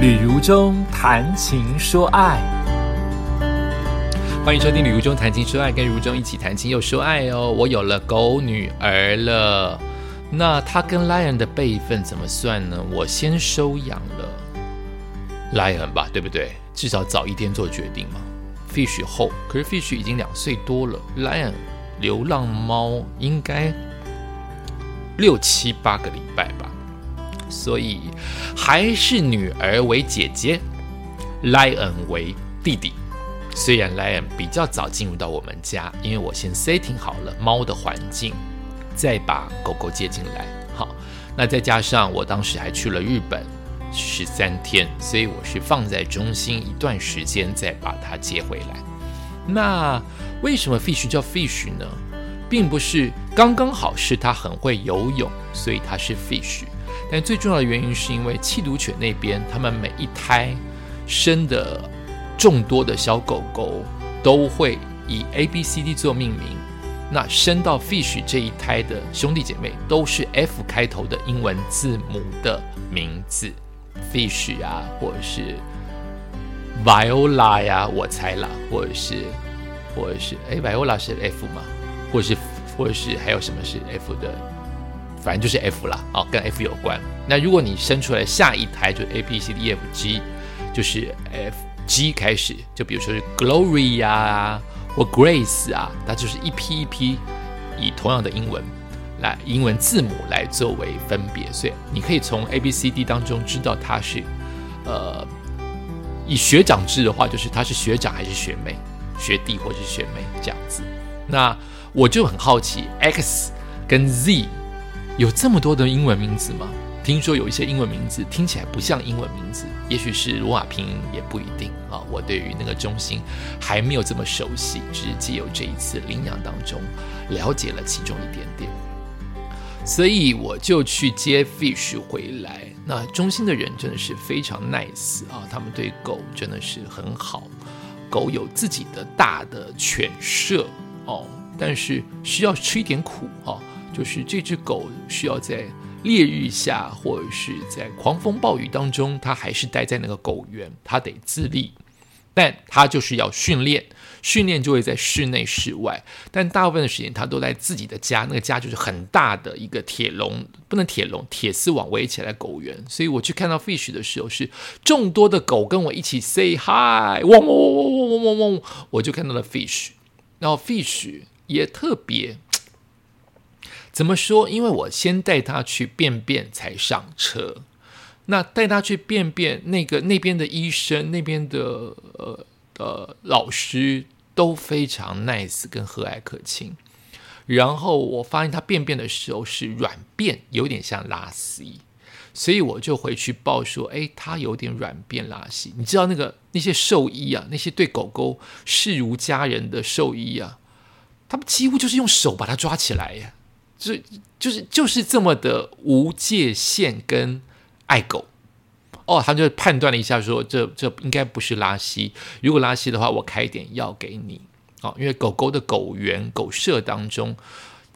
旅如中谈情说爱，欢迎收听《旅如中谈情说爱》，跟如中一起谈情又说爱哦。我有了狗女儿了，那她跟 Lion 的辈分怎么算呢？我先收养了 Lion 吧，对不对？至少早一天做决定嘛。Fish 后，可是 Fish 已经两岁多了，Lion 流浪猫应该六七八个礼拜吧。所以还是女儿为姐姐莱恩为弟弟。虽然莱恩比较早进入到我们家，因为我先 setting 好了猫的环境，再把狗狗接进来。好，那再加上我当时还去了日本十三天，所以我是放在中心一段时间，再把它接回来。那为什么 Fish 叫 Fish 呢？并不是刚刚好是它很会游泳，所以它是 Fish。但最重要的原因是因为弃毒犬那边，他们每一胎生的众多的小狗狗都会以 A、B、C、D 做命名。那生到 Fish 这一胎的兄弟姐妹都是 F 开头的英文字母的名字，Fish 啊，或者是 Viola 呀，我猜啦，或者是，或者是，哎，Viola 是 F 吗？或者是，或者是还有什么是 F 的？反正就是 F 啦，哦，跟 F 有关。那如果你生出来下一胎就 A B C D E F G，就是 F G 开始，就比如说是 Glory 呀或 Grace 啊，它就是一批一批以同样的英文来英文字母来作为分别，所以你可以从 A B C D 当中知道它是呃以学长制的话，就是他是学长还是学妹、学弟或是学妹这样子。那我就很好奇，X 跟 Z。有这么多的英文名字吗？听说有一些英文名字听起来不像英文名字，也许是罗马拼音也不一定啊。我对于那个中心还没有这么熟悉，只是借由这一次领养当中了解了其中一点点，所以我就去接 Fish 回来。那中心的人真的是非常 nice 啊，他们对狗真的是很好。狗有自己的大的犬舍哦，但是需要吃一点苦哦。就是这只狗需要在烈日下，或者是在狂风暴雨当中，它还是待在那个狗园，它得自立。但它就是要训练，训练就会在室内、室外。但大部分的时间，它都在自己的家，那个家就是很大的一个铁笼，不能铁笼，铁丝网围起来狗园。所以我去看到 Fish 的时候，是众多的狗跟我一起 say hi，汪汪汪汪汪汪汪，我就看到了 Fish。然后 Fish 也特别。怎么说？因为我先带他去便便才上车。那带他去便便，那个那边的医生、那边的呃呃老师都非常 nice 跟和蔼可亲。然后我发现他便便的时候是软便，有点像拉稀，所以我就回去报说：哎，他有点软便拉稀。你知道那个那些兽医啊，那些对狗狗视如家人的兽医啊，他们几乎就是用手把它抓起来呀。就就是就是这么的无界限跟爱狗。哦，他就判断了一下，说这这应该不是拉稀，如果拉稀的话，我开一点药给你。哦，因为狗狗的狗园狗舍当中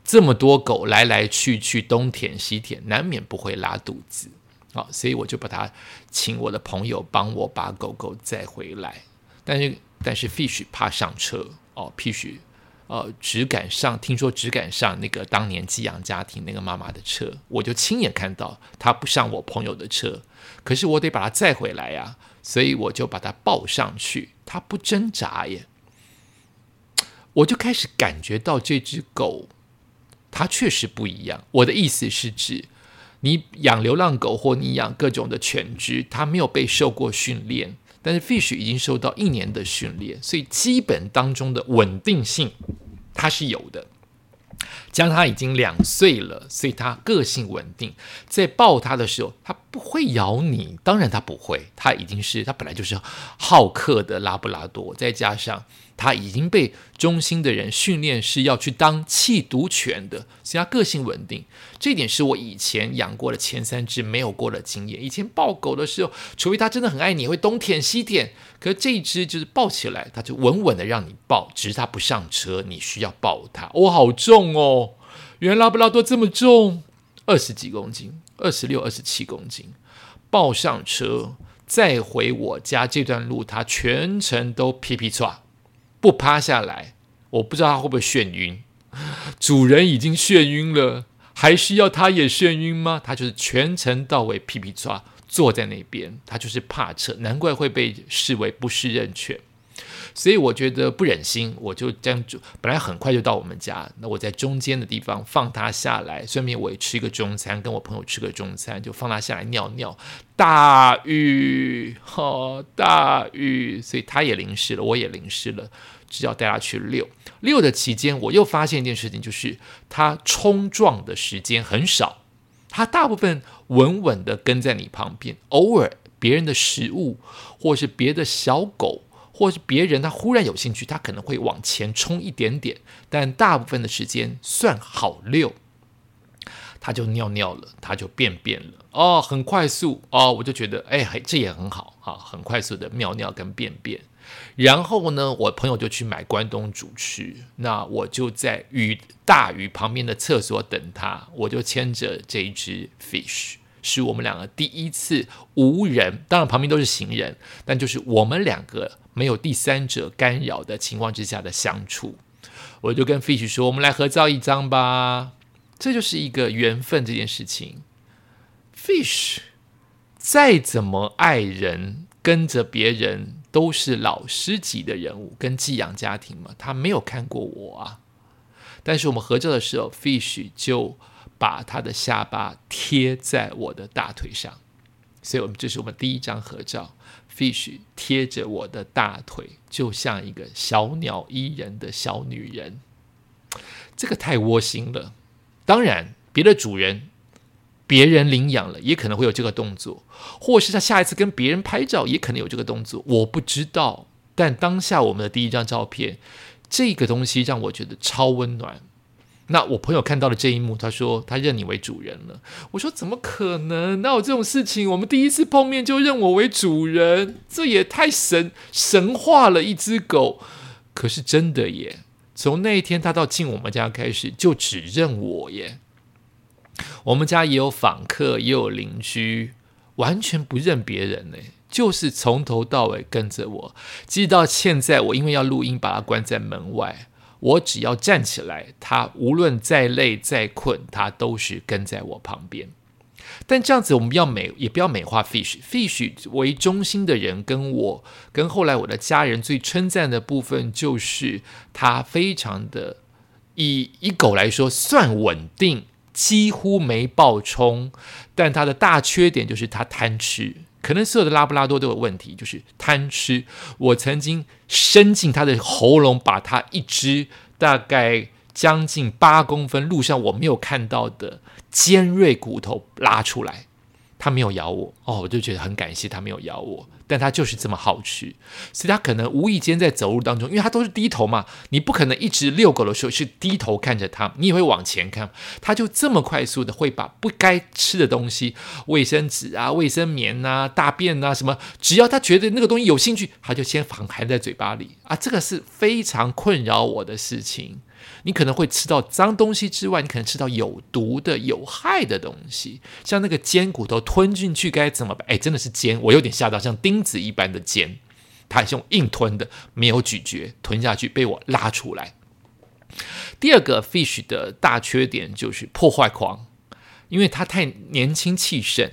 这么多狗来来去去东舔西舔，难免不会拉肚子。哦，所以我就把它请我的朋友帮我把狗狗载回来，但是但是 Fish 怕上车。哦，Fish。呃，只敢上，听说只敢上那个当年寄养家庭那个妈妈的车，我就亲眼看到他不上我朋友的车，可是我得把他载回来呀，所以我就把他抱上去，他不挣扎耶，我就开始感觉到这只狗，它确实不一样。我的意思是指，你养流浪狗或你养各种的犬只，它没有被受过训练。但是 Fish 已经受到一年的训练，所以基本当中的稳定性它是有的。加上它已经两岁了，所以它个性稳定。在抱它的时候，它不会咬你，当然它不会，它已经是它本来就是好客的拉布拉多，再加上。他已经被中心的人训练是要去当弃毒犬的，所以他个性稳定。这点是我以前养过的前三只没有过的经验。以前抱狗的时候，除非它真的很爱你，会东舔西舔。可是这一只就是抱起来，它就稳稳的让你抱，只是它不上车，你需要抱它。哦，好重哦！原来拉布拉多这么重，二十几公斤，二十六、二十七公斤，抱上车。再回我家这段路，他全程都屁屁抓，不趴下来。我不知道他会不会眩晕，主人已经眩晕了，还需要他也眩晕吗？他就是全程到尾屁屁抓坐在那边，他就是怕车，难怪会被视为不适任犬。所以我觉得不忍心，我就这样，本来很快就到我们家，那我在中间的地方放它下来，顺便我也吃一个中餐，跟我朋友吃个中餐，就放它下来尿尿。大雨，哦，大雨，所以它也淋湿了，我也淋湿了，只要带它去遛。遛的期间，我又发现一件事情，就是它冲撞的时间很少，它大部分稳稳的跟在你旁边，偶尔别人的食物或是别的小狗。或是别人他忽然有兴趣，他可能会往前冲一点点，但大部分的时间算好溜，他就尿尿了，他就便便了，哦，很快速哦，我就觉得哎，这也很好啊，很快速的尿尿跟便便。然后呢，我朋友就去买关东煮吃，那我就在鱼大鱼旁边的厕所等他，我就牵着这一只 fish。是我们两个第一次无人，当然旁边都是行人，但就是我们两个没有第三者干扰的情况之下的相处。我就跟 Fish 说：“我们来合照一张吧。”这就是一个缘分这件事情。Fish 再怎么爱人，跟着别人都是老师级的人物，跟寄养家庭嘛，他没有看过我啊。但是我们合照的时候，Fish 就。把他的下巴贴在我的大腿上，所以，我们这是我们第一张合照。Fish 贴着我的大腿，就像一个小鸟依人的小女人，这个太窝心了。当然，别的主人、别人领养了，也可能会有这个动作，或是他下一次跟别人拍照，也可能有这个动作，我不知道。但当下我们的第一张照片，这个东西让我觉得超温暖。那我朋友看到了这一幕，他说他认你为主人了。我说怎么可能？哪有这种事情？我们第一次碰面就认我为主人，这也太神神话了一只狗。可是真的耶！从那一天他到进我们家开始，就只认我耶。我们家也有访客，也有邻居，完全不认别人呢，就是从头到尾跟着我。直到现在，我因为要录音，把它关在门外。我只要站起来，他无论再累再困，他都是跟在我旁边。但这样子，我们要美也不要美化 Fish。Fish 为中心的人，跟我跟后来我的家人最称赞的部分，就是他非常的以以狗来说算稳定，几乎没暴冲。但他的大缺点就是他贪吃。可能所有的拉布拉多都有问题，就是贪吃。我曾经伸进它的喉咙，把它一只大概将近八公分、路上我没有看到的尖锐骨头拉出来。它没有咬我哦，我就觉得很感谢它没有咬我，但他就是这么好吃，所以他可能无意间在走路当中，因为他都是低头嘛，你不可能一直遛狗的时候是低头看着他，你也会往前看，他就这么快速的会把不该吃的东西，卫生纸啊、卫生棉啊、大便啊什么，只要他觉得那个东西有兴趣，他就先含含在嘴巴里。啊，这个是非常困扰我的事情。你可能会吃到脏东西之外，你可能吃到有毒的、有害的东西，像那个尖骨头吞进去该怎么办？哎，真的是尖，我有点吓到，像钉子一般的尖，它还是用硬吞的，没有咀嚼，吞下去被我拉出来。第二个 fish 的大缺点就是破坏狂，因为它太年轻气盛，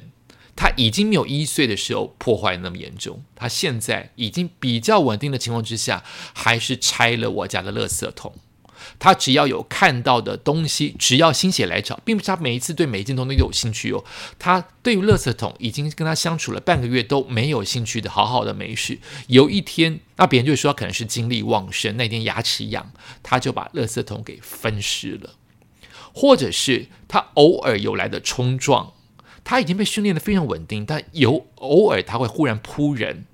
它已经没有一岁的时候破坏那么严重，它现在已经比较稳定的情况之下，还是拆了我家的垃圾桶。他只要有看到的东西，只要心血来潮，并不是他每一次对每一件东西都有兴趣哦。他对于垃圾桶已经跟他相处了半个月都没有兴趣的，好好的没事。有一天，那别人就说可能是精力旺盛，那天牙齿痒，他就把垃圾桶给分尸了。或者是他偶尔有来的冲撞，他已经被训练的非常稳定，但有偶尔他会忽然扑人。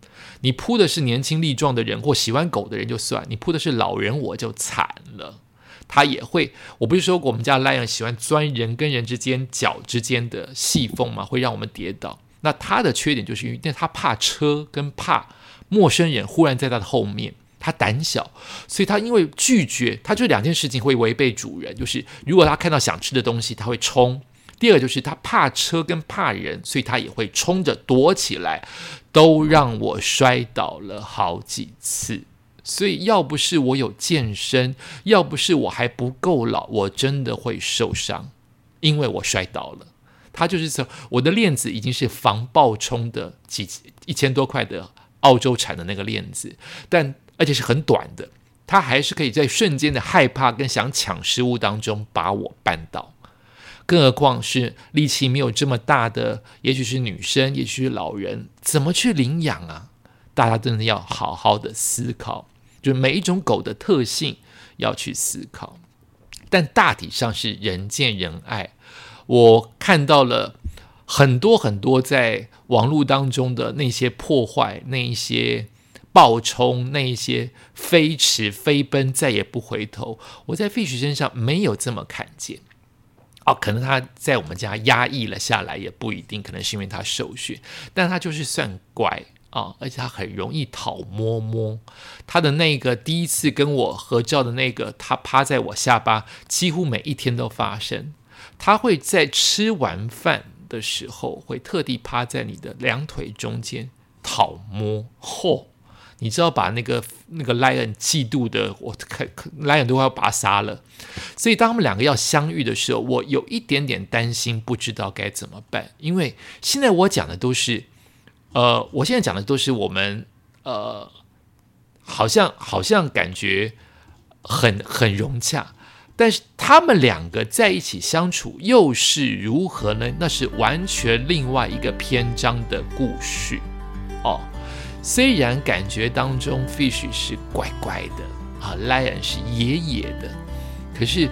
你扑的是年轻力壮的人或喜欢狗的人就算，你扑的是老人我就惨了。他也会，我不是说我们家 Lion 喜欢钻人跟人之间脚之间的细缝吗？会让我们跌倒。那他的缺点就是因为他怕车跟怕陌生人忽然在他的后面，他胆小，所以他因为拒绝，他就两件事情会违背主人，就是如果他看到想吃的东西，他会冲。第二个就是他怕车跟怕人，所以他也会冲着躲起来，都让我摔倒了好几次。所以要不是我有健身，要不是我还不够老，我真的会受伤，因为我摔倒了。他就是说，我的链子已经是防爆冲的几一千多块的澳洲产的那个链子，但而且是很短的，他还是可以在瞬间的害怕跟想抢食物当中把我绊倒。更何况是力气没有这么大的，也许是女生，也许是老人，怎么去领养啊？大家真的要好好的思考，就每一种狗的特性要去思考。但大体上是人见人爱。我看到了很多很多在网络当中的那些破坏，那一些暴冲，那一些飞驰飞奔，再也不回头。我在 Fish 身上没有这么看见。哦，可能他在我们家压抑了下来，也不一定，可能是因为他受训，但他就是算乖啊，而且他很容易讨摸摸。他的那个第一次跟我合照的那个，他趴在我下巴，几乎每一天都发生。他会在吃完饭的时候，会特地趴在你的两腿中间讨摸。嚯！你知道把那个那个 lion 嫉妒的，我看 lion 都要把他杀了。所以当他们两个要相遇的时候，我有一点点担心，不知道该怎么办。因为现在我讲的都是，呃，我现在讲的都是我们，呃，好像好像感觉很很融洽，但是他们两个在一起相处又是如何呢？那是完全另外一个篇章的故事哦。虽然感觉当中 fish 是怪怪的啊，lion 是野野的，可是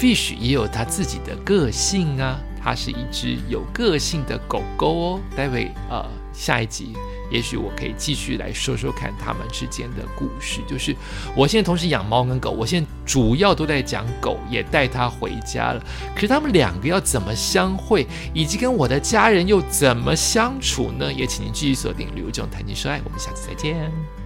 fish 也有它自己的个性啊，它是一只有个性的狗狗哦。待会呃下一集。也许我可以继续来说说看他们之间的故事。就是我现在同时养猫跟狗，我现在主要都在讲狗，也带它回家了。可是他们两个要怎么相会，以及跟我的家人又怎么相处呢？也请您继续锁定《刘总谈情说爱》，我们下次再见。